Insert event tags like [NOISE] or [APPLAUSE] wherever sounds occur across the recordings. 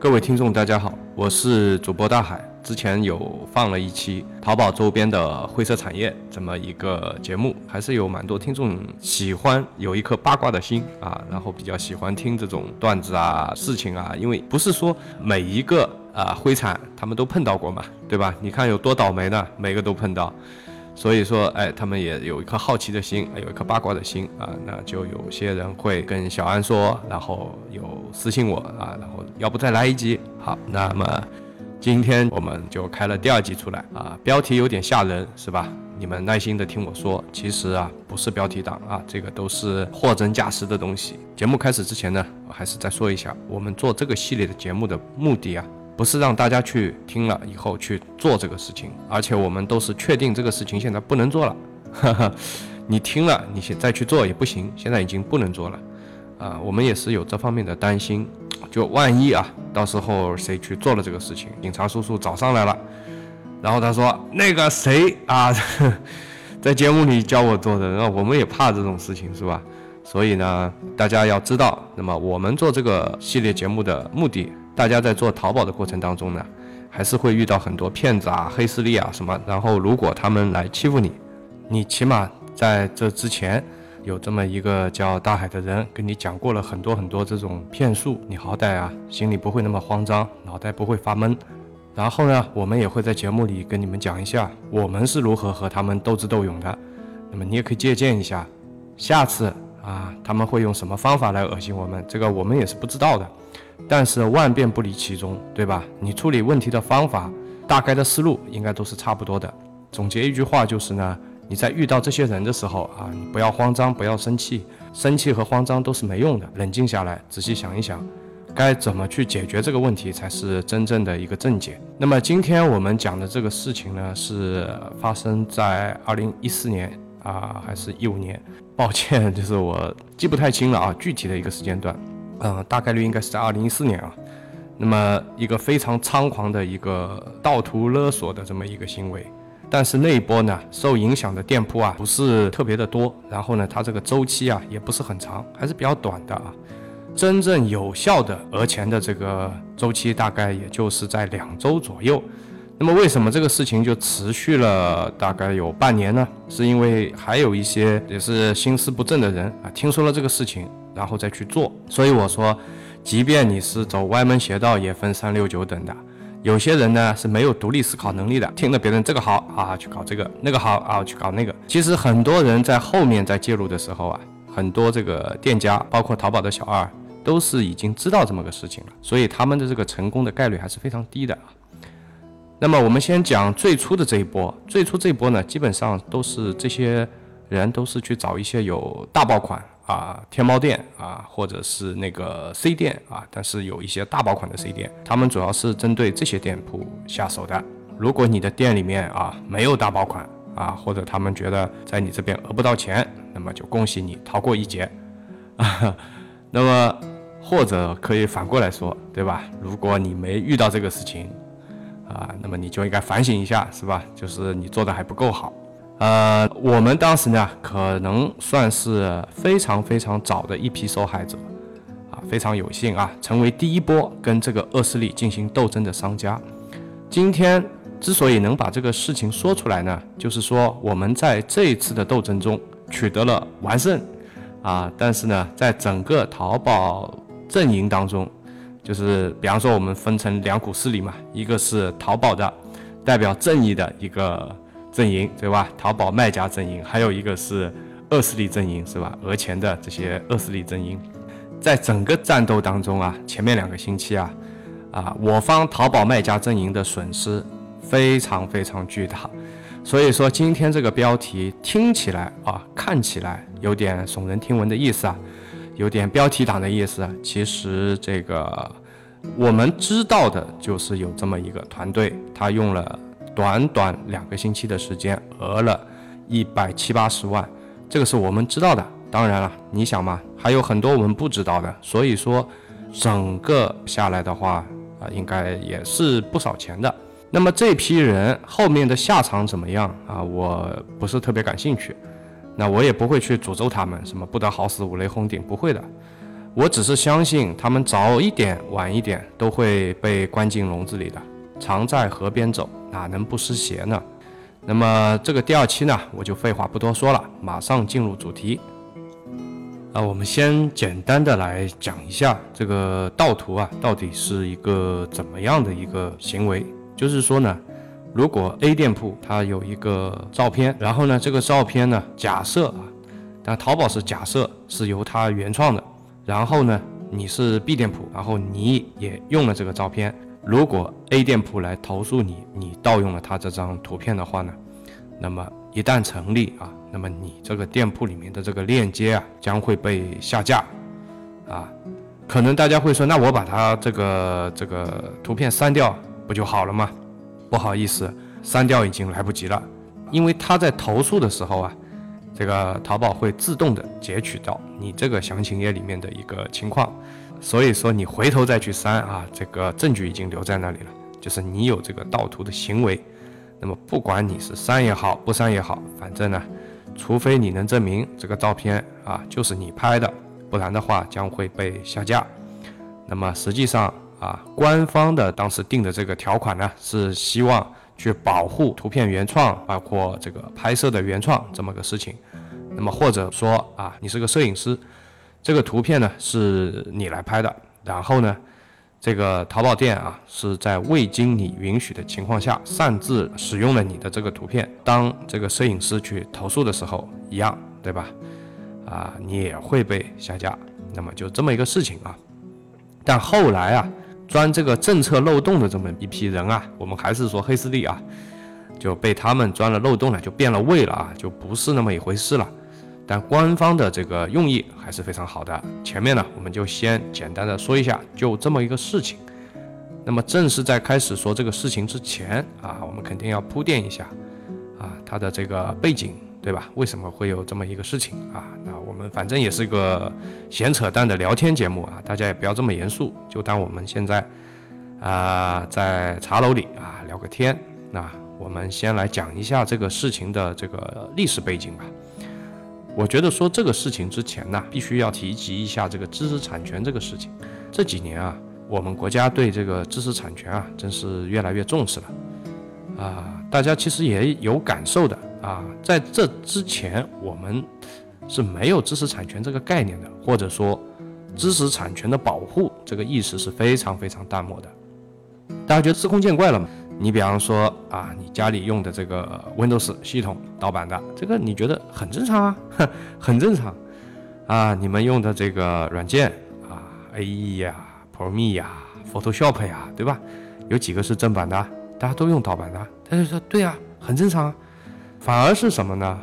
各位听众，大家好，我是主播大海。之前有放了一期淘宝周边的灰色产业这么一个节目，还是有蛮多听众喜欢，有一颗八卦的心啊，然后比较喜欢听这种段子啊、事情啊，因为不是说每一个啊灰产他们都碰到过嘛，对吧？你看有多倒霉呢？每个都碰到，所以说，哎，他们也有一颗好奇的心，有一颗八卦的心啊，那就有些人会跟小安说，然后有私信我啊，然后要不再来一集？好，那么。今天我们就开了第二集出来啊，标题有点吓人，是吧？你们耐心的听我说，其实啊不是标题党啊，这个都是货真价实的东西。节目开始之前呢，我还是再说一下，我们做这个系列的节目的目的啊，不是让大家去听了以后去做这个事情，而且我们都是确定这个事情现在不能做了，哈哈，你听了你现再去做也不行，现在已经不能做了，啊，我们也是有这方面的担心。就万一啊，到时候谁去做了这个事情，警察叔叔找上来了，然后他说那个谁啊，[LAUGHS] 在节目里教我做的，那我们也怕这种事情是吧？所以呢，大家要知道，那么我们做这个系列节目的目的，大家在做淘宝的过程当中呢，还是会遇到很多骗子啊、黑势力啊什么，然后如果他们来欺负你，你起码在这之前。有这么一个叫大海的人跟你讲过了很多很多这种骗术，你好歹啊心里不会那么慌张，脑袋不会发闷。然后呢，我们也会在节目里跟你们讲一下我们是如何和他们斗智斗勇的。那么你也可以借鉴一下，下次啊他们会用什么方法来恶心我们，这个我们也是不知道的。但是万变不离其宗，对吧？你处理问题的方法，大概的思路应该都是差不多的。总结一句话就是呢。你在遇到这些人的时候啊，你不要慌张，不要生气，生气和慌张都是没用的。冷静下来，仔细想一想，该怎么去解决这个问题才是真正的一个正解。那么今天我们讲的这个事情呢，是发生在二零一四年啊，还是一五年？抱歉，就是我记不太清了啊，具体的一个时间段，嗯，大概率应该是在二零一四年啊。那么一个非常猖狂的一个盗图勒索的这么一个行为。但是那一波呢，受影响的店铺啊不是特别的多，然后呢，它这个周期啊也不是很长，还是比较短的啊。真正有效的讹钱的这个周期大概也就是在两周左右。那么为什么这个事情就持续了大概有半年呢？是因为还有一些也是心思不正的人啊，听说了这个事情，然后再去做。所以我说，即便你是走歪门邪道，也分三六九等的。有些人呢是没有独立思考能力的，听了别人这个好啊去搞这个，那个好啊去搞那个。其实很多人在后面在介入的时候啊，很多这个店家，包括淘宝的小二，都是已经知道这么个事情了，所以他们的这个成功的概率还是非常低的啊。那么我们先讲最初的这一波，最初这一波呢，基本上都是这些人都是去找一些有大爆款。啊，天猫店啊，或者是那个 C 店啊，但是有一些大爆款的 C 店，他们主要是针对这些店铺下手的。如果你的店里面啊没有大爆款啊，或者他们觉得在你这边讹不到钱，那么就恭喜你逃过一劫。[LAUGHS] 那么或者可以反过来说，对吧？如果你没遇到这个事情啊，那么你就应该反省一下，是吧？就是你做的还不够好。呃，我们当时呢，可能算是非常非常早的一批受害者，啊，非常有幸啊，成为第一波跟这个恶势力进行斗争的商家。今天之所以能把这个事情说出来呢，就是说我们在这一次的斗争中取得了完胜，啊，但是呢，在整个淘宝阵营当中，就是比方说我们分成两股势力嘛，一个是淘宝的代表正义的一个。阵营对吧？淘宝卖家阵营，还有一个是恶势力阵营，是吧？讹钱的这些恶势力阵营，在整个战斗当中啊，前面两个星期啊，啊，我方淘宝卖家阵营的损失非常非常巨大。所以说，今天这个标题听起来啊，看起来有点耸人听闻的意思啊，有点标题党的意思。其实这个我们知道的就是有这么一个团队，他用了。短短两个星期的时间，讹了一百七八十万，这个是我们知道的当然了，你想嘛，还有很多我们不知道的，所以说整个下来的话啊，应该也是不少钱的。那么这批人后面的下场怎么样啊？我不是特别感兴趣，那我也不会去诅咒他们，什么不得好死，五雷轰顶，不会的。我只是相信他们早一点晚一点都会被关进笼子里的。常在河边走，哪能不湿鞋呢？那么这个第二期呢，我就废话不多说了，马上进入主题。啊，我们先简单的来讲一下这个盗图啊，到底是一个怎么样的一个行为？就是说呢，如果 A 店铺它有一个照片，然后呢，这个照片呢，假设啊，但淘宝是假设是由它原创的。然后呢，你是 B 店铺，然后你也用了这个照片。如果 A 店铺来投诉你，你盗用了他这张图片的话呢，那么一旦成立啊，那么你这个店铺里面的这个链接啊将会被下架啊。可能大家会说，那我把他这个这个图片删掉不就好了吗？不好意思，删掉已经来不及了，因为他在投诉的时候啊。这个淘宝会自动的截取到你这个详情页里面的一个情况，所以说你回头再去删啊，这个证据已经留在那里了，就是你有这个盗图的行为。那么不管你是删也好，不删也好，反正呢，除非你能证明这个照片啊就是你拍的，不然的话将会被下架。那么实际上啊，官方的当时定的这个条款呢，是希望。去保护图片原创，包括这个拍摄的原创这么个事情。那么或者说啊，你是个摄影师，这个图片呢是你来拍的，然后呢，这个淘宝店啊是在未经你允许的情况下擅自使用了你的这个图片，当这个摄影师去投诉的时候一样，对吧？啊，你也会被下架。那么就这么一个事情啊。但后来啊。钻这个政策漏洞的这么一批人啊，我们还是说黑势力啊，就被他们钻了漏洞了，就变了味了啊，就不是那么一回事了。但官方的这个用意还是非常好的。前面呢，我们就先简单的说一下，就这么一个事情。那么正式在开始说这个事情之前啊，我们肯定要铺垫一下啊，它的这个背景。对吧？为什么会有这么一个事情啊？那我们反正也是一个闲扯淡的聊天节目啊，大家也不要这么严肃，就当我们现在啊在茶楼里啊聊个天。那我们先来讲一下这个事情的这个历史背景吧。我觉得说这个事情之前呢，必须要提及一下这个知识产权这个事情。这几年啊，我们国家对这个知识产权啊，真是越来越重视了啊。大家其实也有感受的。啊，在这之前，我们是没有知识产权这个概念的，或者说知识产权的保护这个意识是非常非常淡漠的。大家觉得司空见惯了吗？你比方说啊，你家里用的这个 Windows 系统盗版的，这个你觉得很正常啊，很正常啊。你们用的这个软件啊，AE 呀、，Premie 呀、Photoshop 呀，对吧？有几个是正版的？大家都用盗版的，他就说对啊，很正常啊。反而是什么呢？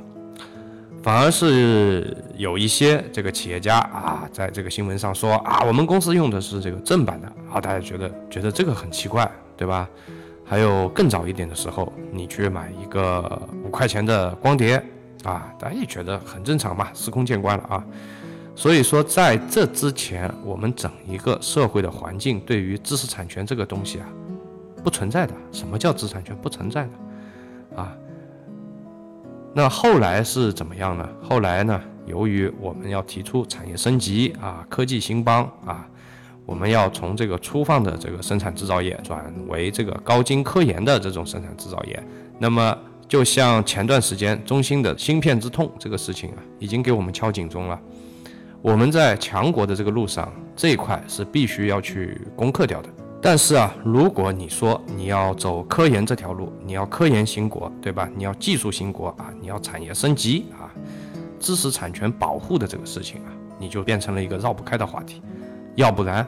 反而是有一些这个企业家啊，在这个新闻上说啊，我们公司用的是这个正版的，啊，大家觉得觉得这个很奇怪，对吧？还有更早一点的时候，你去买一个五块钱的光碟啊，大家也觉得很正常嘛，司空见惯了啊。所以说，在这之前，我们整一个社会的环境对于知识产权这个东西啊，不存在的。什么叫知识产权？不存在的啊。那后来是怎么样呢？后来呢？由于我们要提出产业升级啊，科技兴邦啊，我们要从这个粗放的这个生产制造业转为这个高精科研的这种生产制造业。那么，就像前段时间中兴的芯片之痛这个事情啊，已经给我们敲警钟了。我们在强国的这个路上，这一块是必须要去攻克掉的。但是啊，如果你说你要走科研这条路，你要科研兴国，对吧？你要技术兴国啊，你要产业升级啊，知识产权保护的这个事情啊，你就变成了一个绕不开的话题。要不然，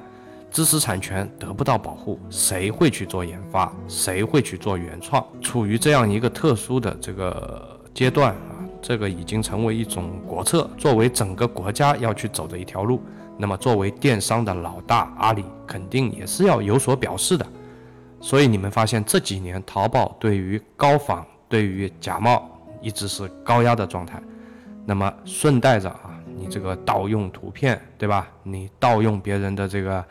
知识产权得不到保护，谁会去做研发？谁会去做原创？处于这样一个特殊的这个阶段啊，这个已经成为一种国策，作为整个国家要去走的一条路。那么，作为电商的老大，阿里肯定也是要有所表示的。所以你们发现这几年淘宝对于高仿、对于假冒一直是高压的状态。那么顺带着，你这个盗用图片，对吧？你盗用别人的这个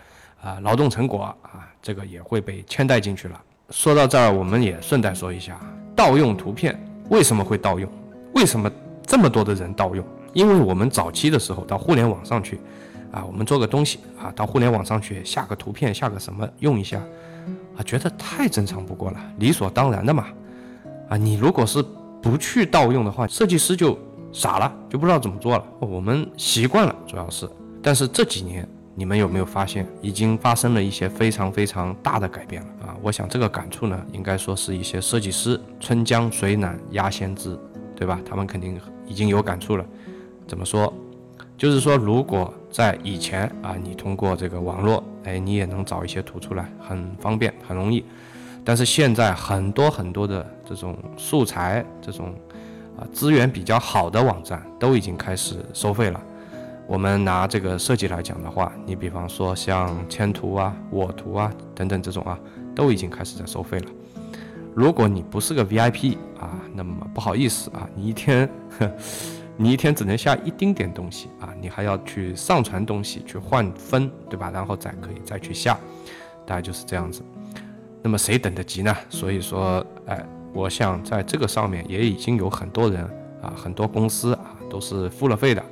啊劳动成果啊，这个也会被牵带进去了。说到这儿，我们也顺带说一下，盗用图片为什么会盗用？为什么这么多的人盗用？因为我们早期的时候到互联网上去，啊，我们做个东西啊，到互联网上去下个图片，下个什么用一下，啊，觉得太正常不过了，理所当然的嘛。啊，你如果是不去盗用的话，设计师就傻了，就不知道怎么做了。我们习惯了，主要是。但是这几年，你们有没有发现，已经发生了一些非常非常大的改变了啊？我想这个感触呢，应该说是一些设计师“春江水暖鸭先知”，对吧？他们肯定已经有感触了。怎么说？就是说，如果在以前啊，你通过这个网络，哎，你也能找一些图出来，很方便，很容易。但是现在很多很多的这种素材，这种啊资源比较好的网站，都已经开始收费了。我们拿这个设计来讲的话，你比方说像千图啊、我图啊等等这种啊，都已经开始在收费了。如果你不是个 VIP 啊，那么不好意思啊，你一天。[LAUGHS] 你一天只能下一丁点东西啊，你还要去上传东西去换分，对吧？然后再可以再去下，大概就是这样子。那么谁等得及呢？所以说，哎，我想在这个上面也已经有很多人啊，很多公司啊都是付了费的，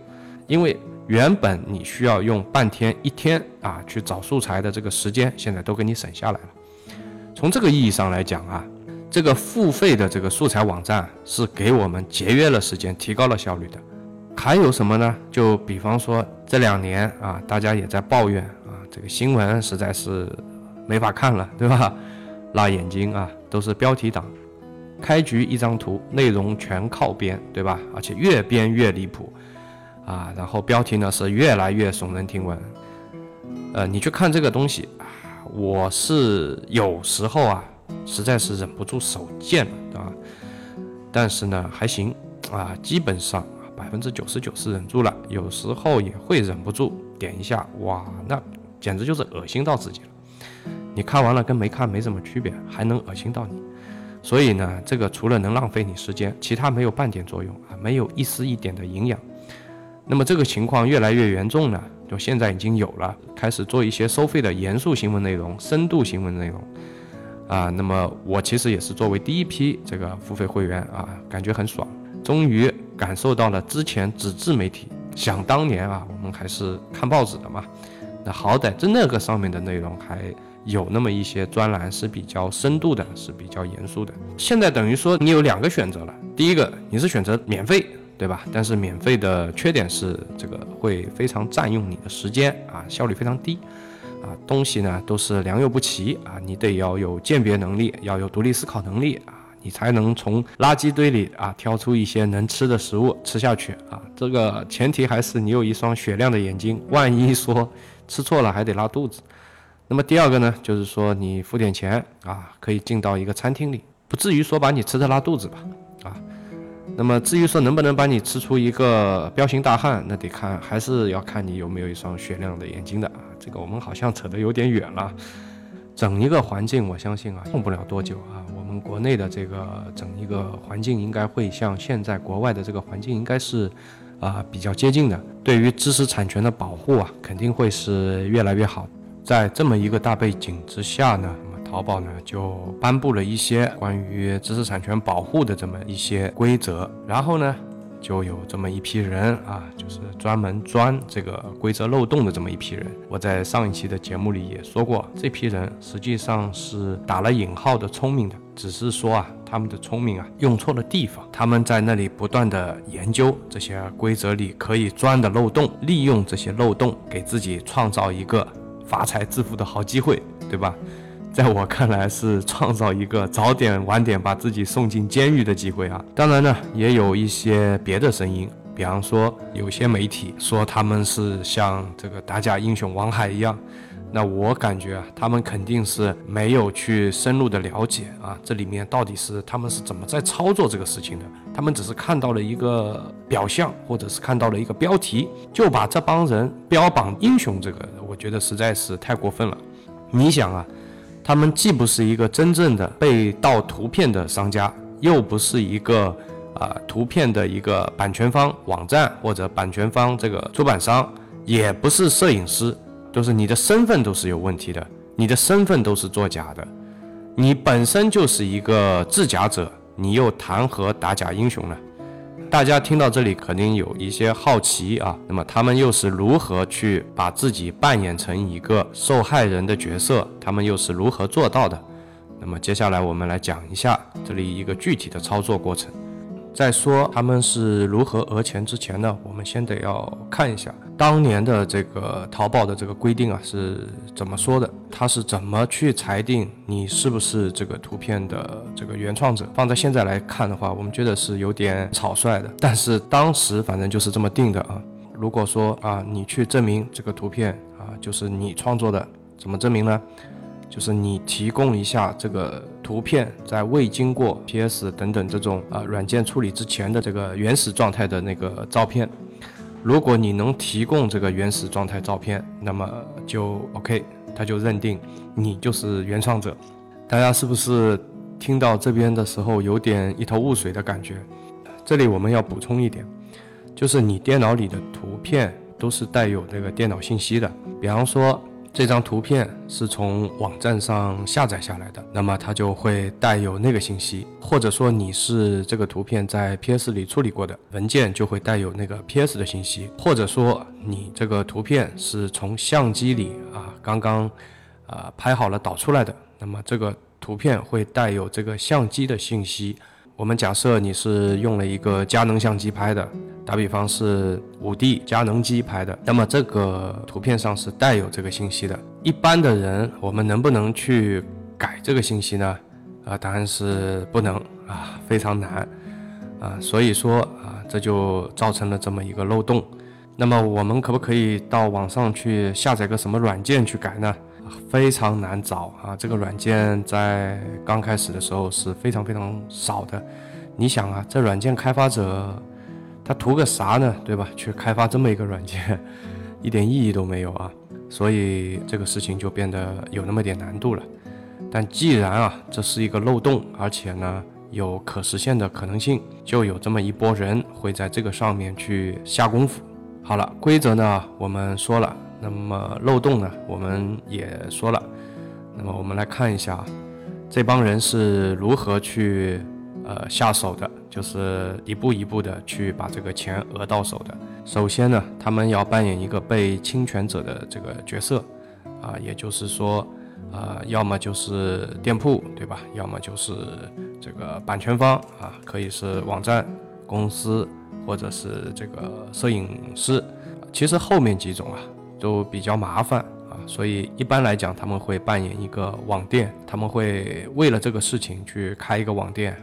因为原本你需要用半天、一天啊去找素材的这个时间，现在都给你省下来了。从这个意义上来讲啊。这个付费的这个素材网站是给我们节约了时间，提高了效率的。还有什么呢？就比方说这两年啊，大家也在抱怨啊，这个新闻实在是没法看了，对吧？辣眼睛啊，都是标题党，开局一张图，内容全靠编，对吧？而且越编越离谱啊，然后标题呢是越来越耸人听闻。呃，你去看这个东西啊，我是有时候啊。实在是忍不住手贱了，啊，但是呢还行啊，基本上百分之九十九是忍住了，有时候也会忍不住点一下，哇，那简直就是恶心到自己了。你看完了跟没看没什么区别，还能恶心到你，所以呢，这个除了能浪费你时间，其他没有半点作用啊，没有一丝一点的营养。那么这个情况越来越严重呢，就现在已经有了，开始做一些收费的严肃新闻内容、深度新闻内容。啊，那么我其实也是作为第一批这个付费会员啊，感觉很爽，终于感受到了之前纸质媒体，想当年啊，我们还是看报纸的嘛，那好歹在那个上面的内容还有那么一些专栏是比较深度的，是比较严肃的。现在等于说你有两个选择了，第一个你是选择免费，对吧？但是免费的缺点是这个会非常占用你的时间啊，效率非常低。啊，东西呢都是良莠不齐啊，你得要有鉴别能力，要有独立思考能力啊，你才能从垃圾堆里啊挑出一些能吃的食物吃下去啊。这个前提还是你有一双雪亮的眼睛，万一说吃错了还得拉肚子。那么第二个呢，就是说你付点钱啊，可以进到一个餐厅里，不至于说把你吃的拉肚子吧？啊，那么至于说能不能把你吃出一个彪形大汉，那得看还是要看你有没有一双雪亮的眼睛的啊。这个我们好像扯得有点远了，整一个环境，我相信啊，用不了多久啊，我们国内的这个整一个环境应该会像现在国外的这个环境应该是啊比较接近的。对于知识产权的保护啊，肯定会是越来越好。在这么一个大背景之下呢，那么淘宝呢就颁布了一些关于知识产权保护的这么一些规则，然后呢。就有这么一批人啊，就是专门钻这个规则漏洞的这么一批人。我在上一期的节目里也说过，这批人实际上是打了引号的聪明的，只是说啊，他们的聪明啊用错了地方。他们在那里不断的研究这些规则里可以钻的漏洞，利用这些漏洞给自己创造一个发财致富的好机会，对吧？在我看来是创造一个早点晚点把自己送进监狱的机会啊！当然呢，也有一些别的声音，比方说有些媒体说他们是像这个打假英雄王海一样，那我感觉啊，他们肯定是没有去深入的了解啊，这里面到底是他们是怎么在操作这个事情的？他们只是看到了一个表象，或者是看到了一个标题，就把这帮人标榜英雄，这个我觉得实在是太过分了。你想啊。他们既不是一个真正的被盗图片的商家，又不是一个啊图片的一个版权方网站或者版权方这个出版商，也不是摄影师，都是你的身份都是有问题的，你的身份都是作假的，你本身就是一个制假者，你又谈何打假英雄呢？大家听到这里肯定有一些好奇啊，那么他们又是如何去把自己扮演成一个受害人的角色？他们又是如何做到的？那么接下来我们来讲一下这里一个具体的操作过程。在说他们是如何讹钱之前呢，我们先得要看一下当年的这个淘宝的这个规定啊是怎么说的，他是怎么去裁定你是不是这个图片的这个原创者。放在现在来看的话，我们觉得是有点草率的，但是当时反正就是这么定的啊。如果说啊，你去证明这个图片啊就是你创作的，怎么证明呢？就是你提供一下这个图片在未经过 PS 等等这种啊软件处理之前的这个原始状态的那个照片。如果你能提供这个原始状态照片，那么就 OK，他就认定你就是原创者。大家是不是听到这边的时候有点一头雾水的感觉？这里我们要补充一点，就是你电脑里的图片都是带有这个电脑信息的，比方说。这张图片是从网站上下载下来的，那么它就会带有那个信息，或者说你是这个图片在 PS 里处理过的文件，就会带有那个 PS 的信息，或者说你这个图片是从相机里啊刚刚啊拍好了导出来的，那么这个图片会带有这个相机的信息。我们假设你是用了一个佳能相机拍的，打比方是五 D 佳能机拍的，那么这个图片上是带有这个信息的。一般的人，我们能不能去改这个信息呢？啊，答案是不能啊，非常难啊。所以说啊，这就造成了这么一个漏洞。那么我们可不可以到网上去下载个什么软件去改呢？非常难找啊！这个软件在刚开始的时候是非常非常少的。你想啊，这软件开发者他图个啥呢？对吧？去开发这么一个软件，一点意义都没有啊！所以这个事情就变得有那么点难度了。但既然啊，这是一个漏洞，而且呢有可实现的可能性，就有这么一波人会在这个上面去下功夫。好了，规则呢我们说了。那么漏洞呢？我们也说了。那么我们来看一下，这帮人是如何去呃下手的，就是一步一步的去把这个钱讹到手的。首先呢，他们要扮演一个被侵权者的这个角色，啊，也就是说，呃，要么就是店铺，对吧？要么就是这个版权方啊，可以是网站公司，或者是这个摄影师。其实后面几种啊。都比较麻烦啊，所以一般来讲，他们会扮演一个网店，他们会为了这个事情去开一个网店。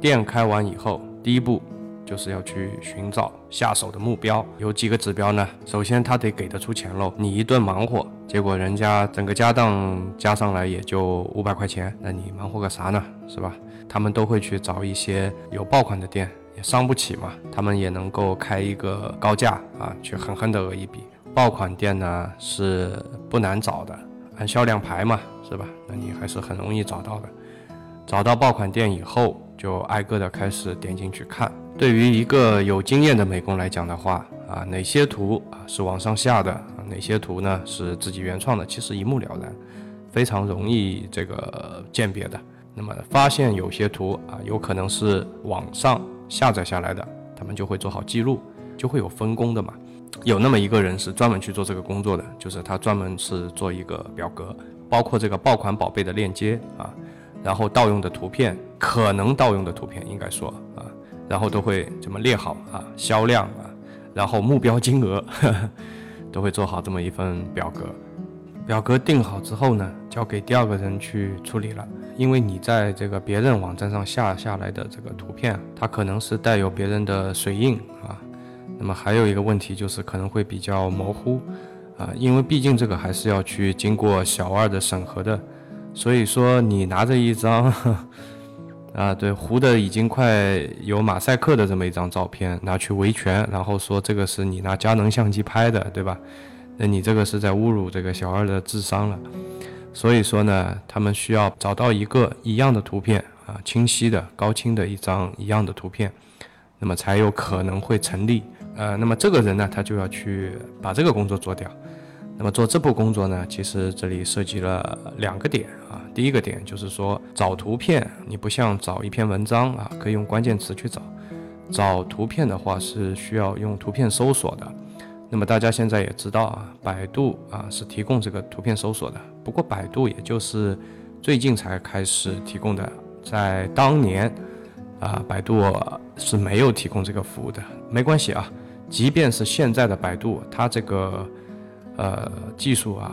店开完以后，第一步就是要去寻找下手的目标，有几个指标呢？首先，他得给得出钱喽。你一顿忙活，结果人家整个家当加上来也就五百块钱，那你忙活个啥呢？是吧？他们都会去找一些有爆款的店，也伤不起嘛。他们也能够开一个高价啊，去狠狠的讹一笔。爆款店呢是不难找的，按销量排嘛，是吧？那你还是很容易找到的。找到爆款店以后，就挨个的开始点进去看。对于一个有经验的美工来讲的话，啊，哪些图啊是网上下的，哪些图呢是自己原创的，其实一目了然，非常容易这个鉴别的。那么发现有些图啊有可能是网上下载下来的，他们就会做好记录，就会有分工的嘛。有那么一个人是专门去做这个工作的，就是他专门是做一个表格，包括这个爆款宝贝的链接啊，然后盗用的图片，可能盗用的图片应该说啊，然后都会这么列好啊，销量啊，然后目标金额，[LAUGHS] 都会做好这么一份表格。表格定好之后呢，交给第二个人去处理了，因为你在这个别人网站上下下来的这个图片，它可能是带有别人的水印啊。那么还有一个问题就是可能会比较模糊，啊，因为毕竟这个还是要去经过小二的审核的，所以说你拿着一张，啊，对，糊的已经快有马赛克的这么一张照片拿去维权，然后说这个是你拿佳能相机拍的，对吧？那你这个是在侮辱这个小二的智商了。所以说呢，他们需要找到一个一样的图片啊，清晰的、高清的一张一样的图片。那么才有可能会成立。呃，那么这个人呢，他就要去把这个工作做掉。那么做这步工作呢，其实这里涉及了两个点啊。第一个点就是说，找图片，你不像找一篇文章啊，可以用关键词去找。找图片的话是需要用图片搜索的。那么大家现在也知道啊，百度啊是提供这个图片搜索的。不过百度也就是最近才开始提供的，在当年啊，百度是没有提供这个服务的。没关系啊，即便是现在的百度，它这个。呃，技术啊，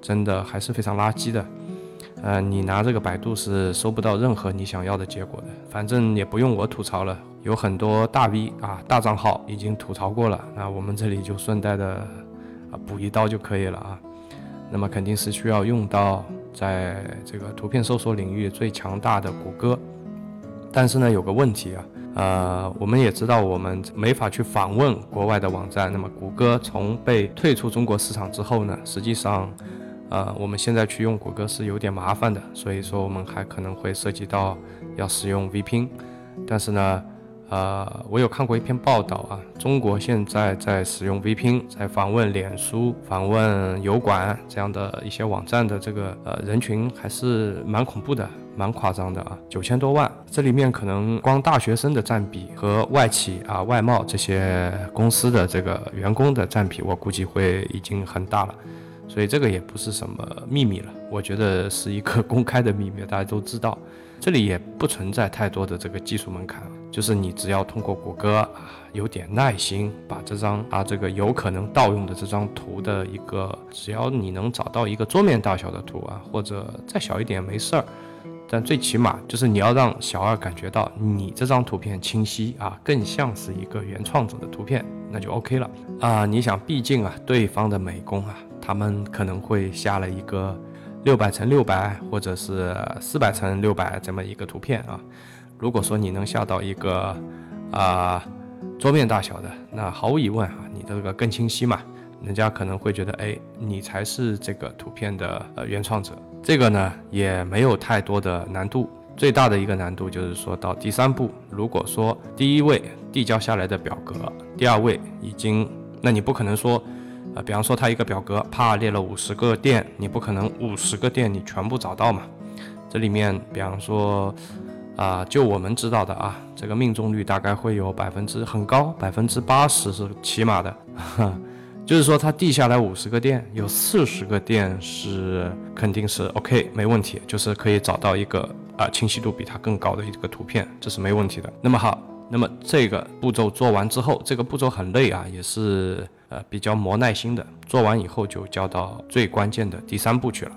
真的还是非常垃圾的。呃，你拿这个百度是收不到任何你想要的结果的。反正也不用我吐槽了，有很多大 V 啊、大账号已经吐槽过了。那我们这里就顺带的啊补一刀就可以了啊。那么肯定是需要用到在这个图片搜索领域最强大的谷歌。但是呢，有个问题啊。呃，我们也知道，我们没法去访问国外的网站。那么，谷歌从被退出中国市场之后呢，实际上，呃，我们现在去用谷歌是有点麻烦的。所以说，我们还可能会涉及到要使用 VPN。但是呢，呃，我有看过一篇报道啊，中国现在在使用 VPN，在访问脸书、访问油管这样的一些网站的这个呃人群还是蛮恐怖的。蛮夸张的啊，九千多万，这里面可能光大学生的占比和外企啊、外贸这些公司的这个员工的占比，我估计会已经很大了，所以这个也不是什么秘密了，我觉得是一个公开的秘密，大家都知道。这里也不存在太多的这个技术门槛，就是你只要通过谷歌啊，有点耐心，把这张啊这个有可能盗用的这张图的一个，只要你能找到一个桌面大小的图啊，或者再小一点没事儿。但最起码就是你要让小二感觉到你这张图片清晰啊，更像是一个原创者的图片，那就 OK 了啊。你想，毕竟啊，对方的美工啊，他们可能会下了一个六百乘六百或者是四百乘六百这么一个图片啊。如果说你能下到一个啊桌面大小的，那毫无疑问啊，你的这个更清晰嘛，人家可能会觉得哎，你才是这个图片的呃原创者。这个呢也没有太多的难度，最大的一个难度就是说到第三步，如果说第一位递交下来的表格，第二位已经，那你不可能说，呃，比方说他一个表格啪列了五十个店，你不可能五十个店你全部找到嘛？这里面，比方说，啊，就我们知道的啊，这个命中率大概会有百分之很高，百分之八十是起码的。就是说，它递下来五十个电，有四十个电是肯定是 OK，没问题，就是可以找到一个啊清晰度比它更高的一个图片，这是没问题的。那么好，那么这个步骤做完之后，这个步骤很累啊，也是呃比较磨耐心的。做完以后就交到最关键的第三步去了。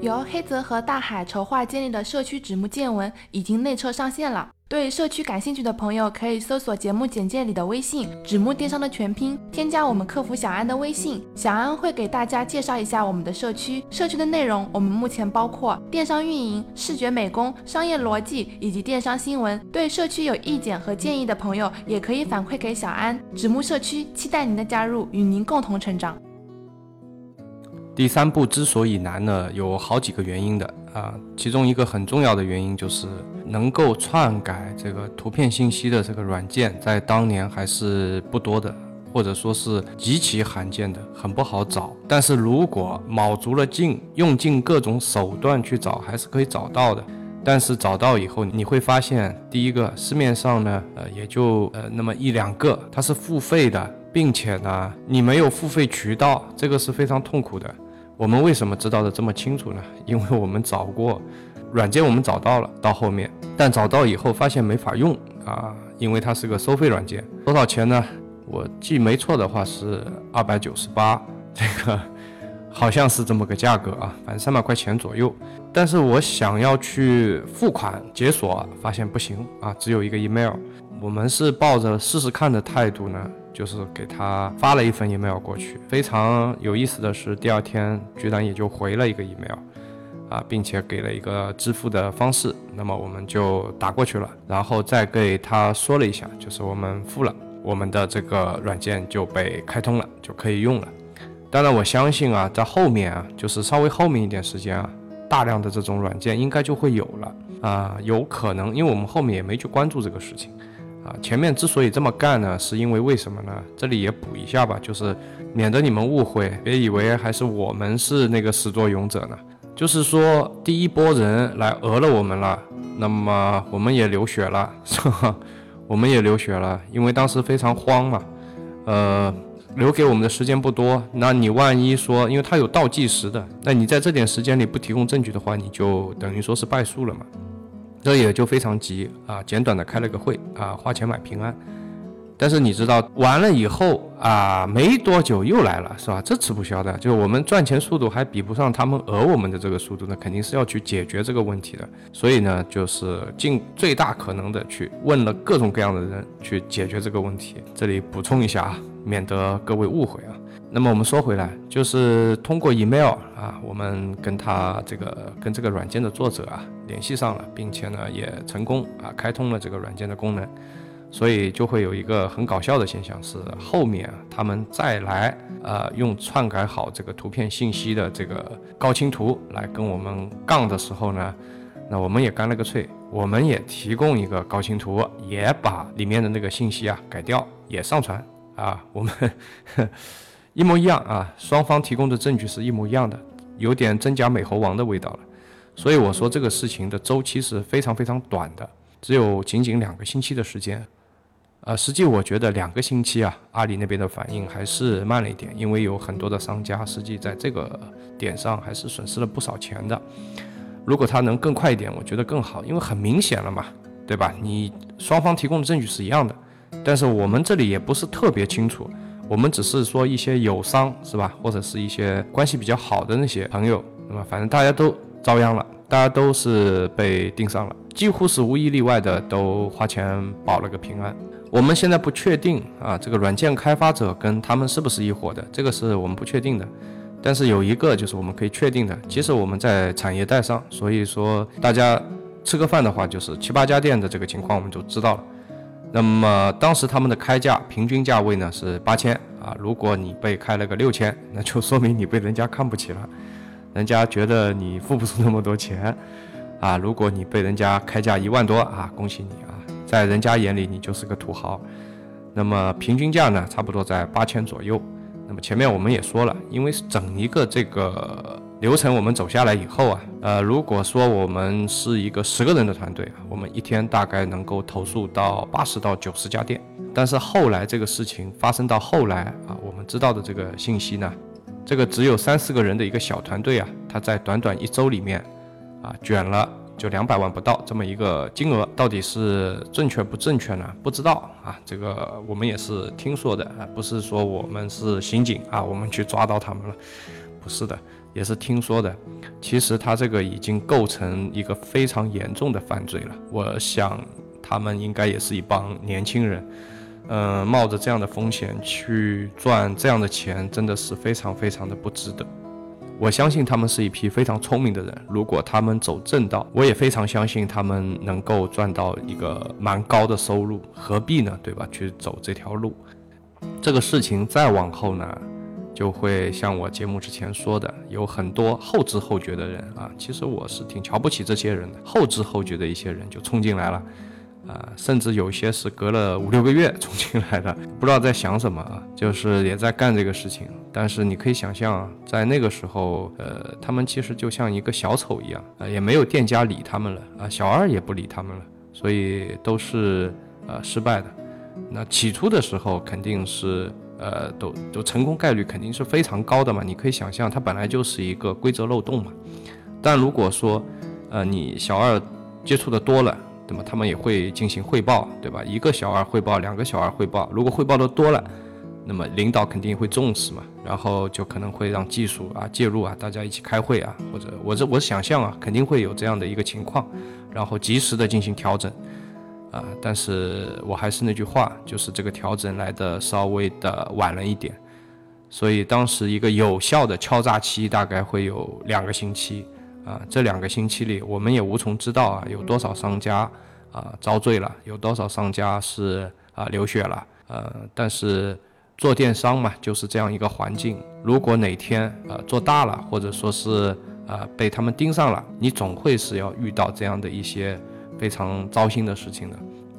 由黑泽和大海筹划建立的社区纸木见闻已经内测上线了。对社区感兴趣的朋友，可以搜索节目简介里的微信“纸木电商”的全拼，添加我们客服小安的微信，小安会给大家介绍一下我们的社区。社区的内容，我们目前包括电商运营、视觉美工、商业逻辑以及电商新闻。对社区有意见和建议的朋友，也可以反馈给小安。纸木社区期待您的加入，与您共同成长。第三步之所以难呢，有好几个原因的啊，其中一个很重要的原因就是能够篡改这个图片信息的这个软件，在当年还是不多的，或者说是极其罕见的，很不好找。但是如果卯足了劲，用尽各种手段去找，还是可以找到的。但是找到以后，你会发现，第一个市面上呢，呃，也就呃那么一两个，它是付费的，并且呢，你没有付费渠道，这个是非常痛苦的。我们为什么知道的这么清楚呢？因为我们找过软件，我们找到了，到后面，但找到以后发现没法用啊，因为它是个收费软件。多少钱呢？我记没错的话是二百九十八，这个好像是这么个价格啊，反正三百块钱左右。但是我想要去付款解锁，发现不行啊，只有一个 email。我们是抱着试试看的态度呢。就是给他发了一份 email 过去，非常有意思的是，第二天居然也就回了一个 email，啊，并且给了一个支付的方式，那么我们就打过去了，然后再给他说了一下，就是我们付了，我们的这个软件就被开通了，就可以用了。当然，我相信啊，在后面啊，就是稍微后面一点时间啊，大量的这种软件应该就会有了啊，有可能，因为我们后面也没去关注这个事情。啊。前面之所以这么干呢，是因为为什么呢？这里也补一下吧，就是免得你们误会，别以为还是我们是那个始作俑者呢。就是说，第一波人来讹了我们了，那么我们也流血了，[LAUGHS] 是吧？我们也流血了，因为当时非常慌嘛，呃。留给我们的时间不多，那你万一说，因为它有倒计时的，那你在这点时间里不提供证据的话，你就等于说是败诉了嘛。这也就非常急啊，简短的开了个会啊，花钱买平安。但是你知道完了以后啊，没多久又来了，是吧？这吃不消的，就是我们赚钱速度还比不上他们讹我们的这个速度，那肯定是要去解决这个问题的。所以呢，就是尽最大可能的去问了各种各样的人去解决这个问题。这里补充一下啊，免得各位误会啊。那么我们说回来，就是通过 email 啊，我们跟他这个跟这个软件的作者啊联系上了，并且呢也成功啊开通了这个软件的功能。所以就会有一个很搞笑的现象，是后面他们再来，呃，用篡改好这个图片信息的这个高清图来跟我们杠的时候呢，那我们也干了个脆，我们也提供一个高清图，也把里面的那个信息啊改掉，也上传啊，我们一模一样啊，双方提供的证据是一模一样的，有点真假美猴王的味道了。所以我说这个事情的周期是非常非常短的，只有仅仅两个星期的时间。呃，实际我觉得两个星期啊，阿里那边的反应还是慢了一点，因为有很多的商家实际在这个点上还是损失了不少钱的。如果他能更快一点，我觉得更好，因为很明显了嘛，对吧？你双方提供的证据是一样的，但是我们这里也不是特别清楚，我们只是说一些友商是吧，或者是一些关系比较好的那些朋友，那么反正大家都遭殃了，大家都是被盯上了，几乎是无一例外的都花钱保了个平安。我们现在不确定啊，这个软件开发者跟他们是不是一伙的，这个是我们不确定的。但是有一个就是我们可以确定的，即使我们在产业带上，所以说大家吃个饭的话，就是七八家店的这个情况我们就知道了。那么当时他们的开价平均价位呢是八千啊，如果你被开了个六千，那就说明你被人家看不起了，人家觉得你付不出那么多钱啊。如果你被人家开价一万多啊，恭喜你啊！在人家眼里，你就是个土豪。那么平均价呢，差不多在八千左右。那么前面我们也说了，因为整一个这个流程我们走下来以后啊，呃，如果说我们是一个十个人的团队啊，我们一天大概能够投诉到八十到九十家店。但是后来这个事情发生到后来啊，我们知道的这个信息呢，这个只有三四个人的一个小团队啊，他在短短一周里面啊，卷了。就两百万不到这么一个金额，到底是正确不正确呢？不知道啊，这个我们也是听说的啊，不是说我们是刑警啊，我们去抓到他们了，不是的，也是听说的。其实他这个已经构成一个非常严重的犯罪了。我想他们应该也是一帮年轻人，嗯，冒着这样的风险去赚这样的钱，真的是非常非常的不值得。我相信他们是一批非常聪明的人。如果他们走正道，我也非常相信他们能够赚到一个蛮高的收入。何必呢？对吧？去走这条路，这个事情再往后呢，就会像我节目之前说的，有很多后知后觉的人啊。其实我是挺瞧不起这些人的，后知后觉的一些人就冲进来了。啊，甚至有些是隔了五六个月 [LAUGHS] 冲进来的，不知道在想什么啊，就是也在干这个事情。但是你可以想象，在那个时候，呃，他们其实就像一个小丑一样啊，也没有店家理他们了啊，小二也不理他们了，所以都是呃失败的。那起初的时候肯定是呃都都成功概率肯定是非常高的嘛，你可以想象，它本来就是一个规则漏洞嘛。但如果说呃你小二接触的多了，那么他们也会进行汇报，对吧？一个小二汇报，两个小二汇报。如果汇报的多了，那么领导肯定会重视嘛，然后就可能会让技术啊介入啊，大家一起开会啊，或者我这我想象啊，肯定会有这样的一个情况，然后及时的进行调整啊。但是我还是那句话，就是这个调整来的稍微的晚了一点，所以当时一个有效的敲诈期大概会有两个星期。啊，这两个星期里，我们也无从知道啊，有多少商家啊遭罪了，有多少商家是啊流血了。呃，但是做电商嘛，就是这样一个环境。如果哪天呃做大了，或者说是呃被他们盯上了，你总会是要遇到这样的一些非常糟心的事情的。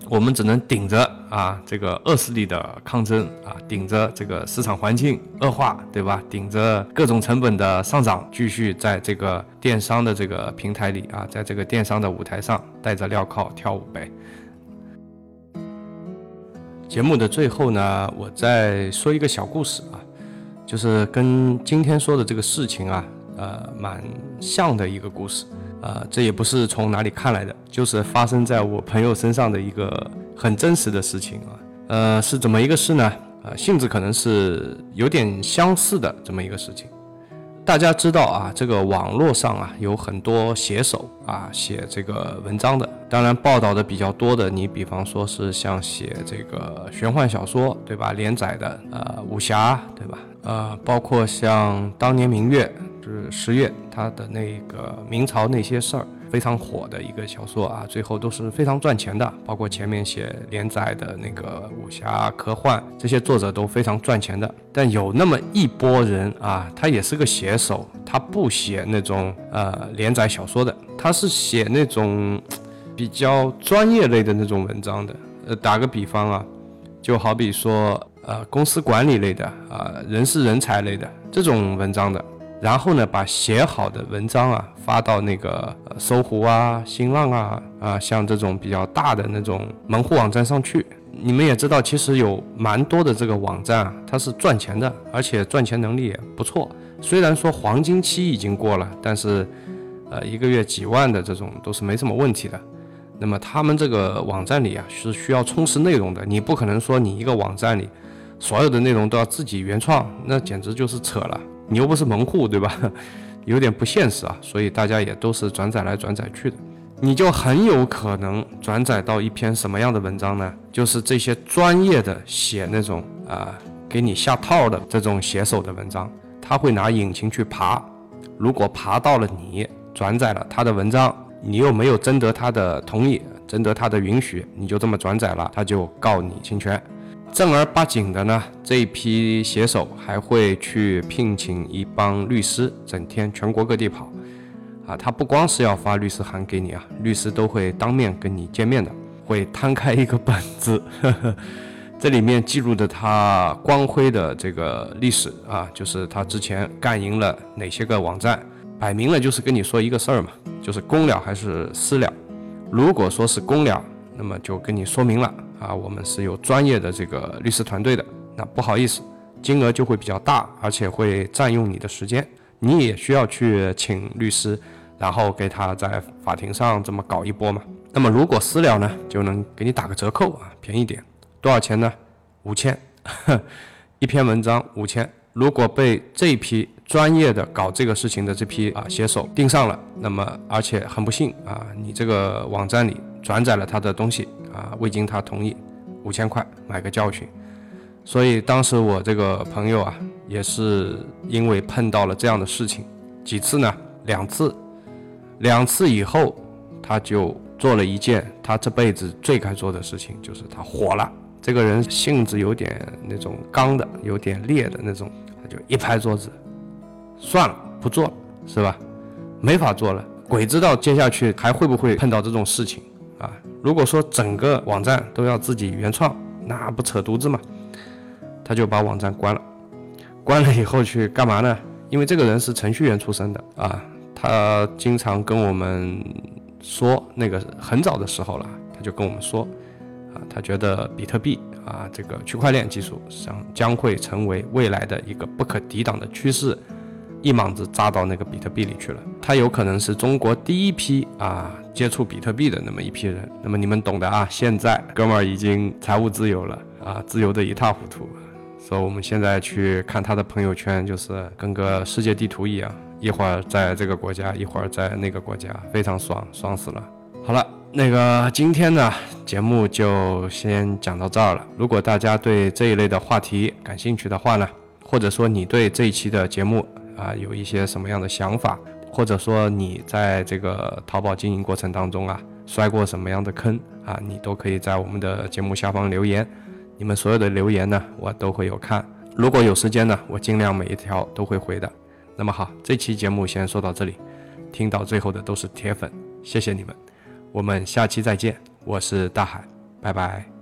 我们只能顶着啊这个恶势力的抗争啊，顶着这个市场环境恶化，对吧？顶着各种成本的上涨，继续在这个电商的这个平台里啊，在这个电商的舞台上戴着镣铐跳舞呗。节目的最后呢，我再说一个小故事啊，就是跟今天说的这个事情啊，呃，蛮像的一个故事。啊，这也不是从哪里看来的，就是发生在我朋友身上的一个很真实的事情啊。呃，是怎么一个事呢？呃，性质可能是有点相似的这么一个事情。大家知道啊，这个网络上啊有很多写手啊写这个文章的，当然报道的比较多的，你比方说是像写这个玄幻小说对吧？连载的呃武侠对吧？呃，包括像当年明月。是十月，他的那个明朝那些事儿非常火的一个小说啊，最后都是非常赚钱的。包括前面写连载的那个武侠科幻，这些作者都非常赚钱的。但有那么一波人啊，他也是个写手，他不写那种呃连载小说的，他是写那种比较专业类的那种文章的。呃，打个比方啊，就好比说呃公司管理类的啊，人事人才类的这种文章的。然后呢，把写好的文章啊发到那个搜狐啊、新浪啊啊，像这种比较大的那种门户网站上去。你们也知道，其实有蛮多的这个网站啊，它是赚钱的，而且赚钱能力也不错。虽然说黄金期已经过了，但是，呃，一个月几万的这种都是没什么问题的。那么他们这个网站里啊是需要充实内容的，你不可能说你一个网站里所有的内容都要自己原创，那简直就是扯了。你又不是门户，对吧？[LAUGHS] 有点不现实啊，所以大家也都是转载来转载去的，你就很有可能转载到一篇什么样的文章呢？就是这些专业的写那种啊给你下套的这种写手的文章，他会拿引擎去爬，如果爬到了你转载了他的文章，你又没有征得他的同意，征得他的允许，你就这么转载了，他就告你侵权。正儿八经的呢，这一批写手还会去聘请一帮律师，整天全国各地跑，啊，他不光是要发律师函给你啊，律师都会当面跟你见面的，会摊开一个本子，呵呵，这里面记录的他光辉的这个历史啊，就是他之前干赢了哪些个网站，摆明了就是跟你说一个事儿嘛，就是公了还是私了，如果说是公了，那么就跟你说明了。啊，我们是有专业的这个律师团队的，那不好意思，金额就会比较大，而且会占用你的时间，你也需要去请律师，然后给他在法庭上这么搞一波嘛。那么如果私了呢，就能给你打个折扣啊，便宜点，多少钱呢？五千，[LAUGHS] 一篇文章五千。如果被这批专业的搞这个事情的这批啊写手盯上了，那么而且很不幸啊，你这个网站里转载了他的东西。啊，未经他同意，五千块买个教训。所以当时我这个朋友啊，也是因为碰到了这样的事情，几次呢？两次，两次以后，他就做了一件他这辈子最该做的事情，就是他火了。这个人性子有点那种刚的，有点烈的那种，他就一拍桌子，算了，不做了，是吧？没法做了，鬼知道接下去还会不会碰到这种事情。如果说整个网站都要自己原创，那不扯犊子嘛？他就把网站关了，关了以后去干嘛呢？因为这个人是程序员出身的啊，他经常跟我们说，那个很早的时候了，他就跟我们说，啊，他觉得比特币啊，这个区块链技术将将会成为未来的一个不可抵挡的趋势。一莽子扎到那个比特币里去了，他有可能是中国第一批啊接触比特币的那么一批人。那么你们懂的啊，现在哥们儿已经财务自由了啊，自由的一塌糊涂。所以我们现在去看他的朋友圈，就是跟个世界地图一样，一会儿在这个国家，一会儿在那个国家，非常爽，爽死了。好了，那个今天呢节目就先讲到这儿了。如果大家对这一类的话题感兴趣的话呢，或者说你对这一期的节目，啊，有一些什么样的想法，或者说你在这个淘宝经营过程当中啊，摔过什么样的坑啊，你都可以在我们的节目下方留言。你们所有的留言呢，我都会有看。如果有时间呢，我尽量每一条都会回的。那么好，这期节目先说到这里。听到最后的都是铁粉，谢谢你们。我们下期再见，我是大海。拜拜。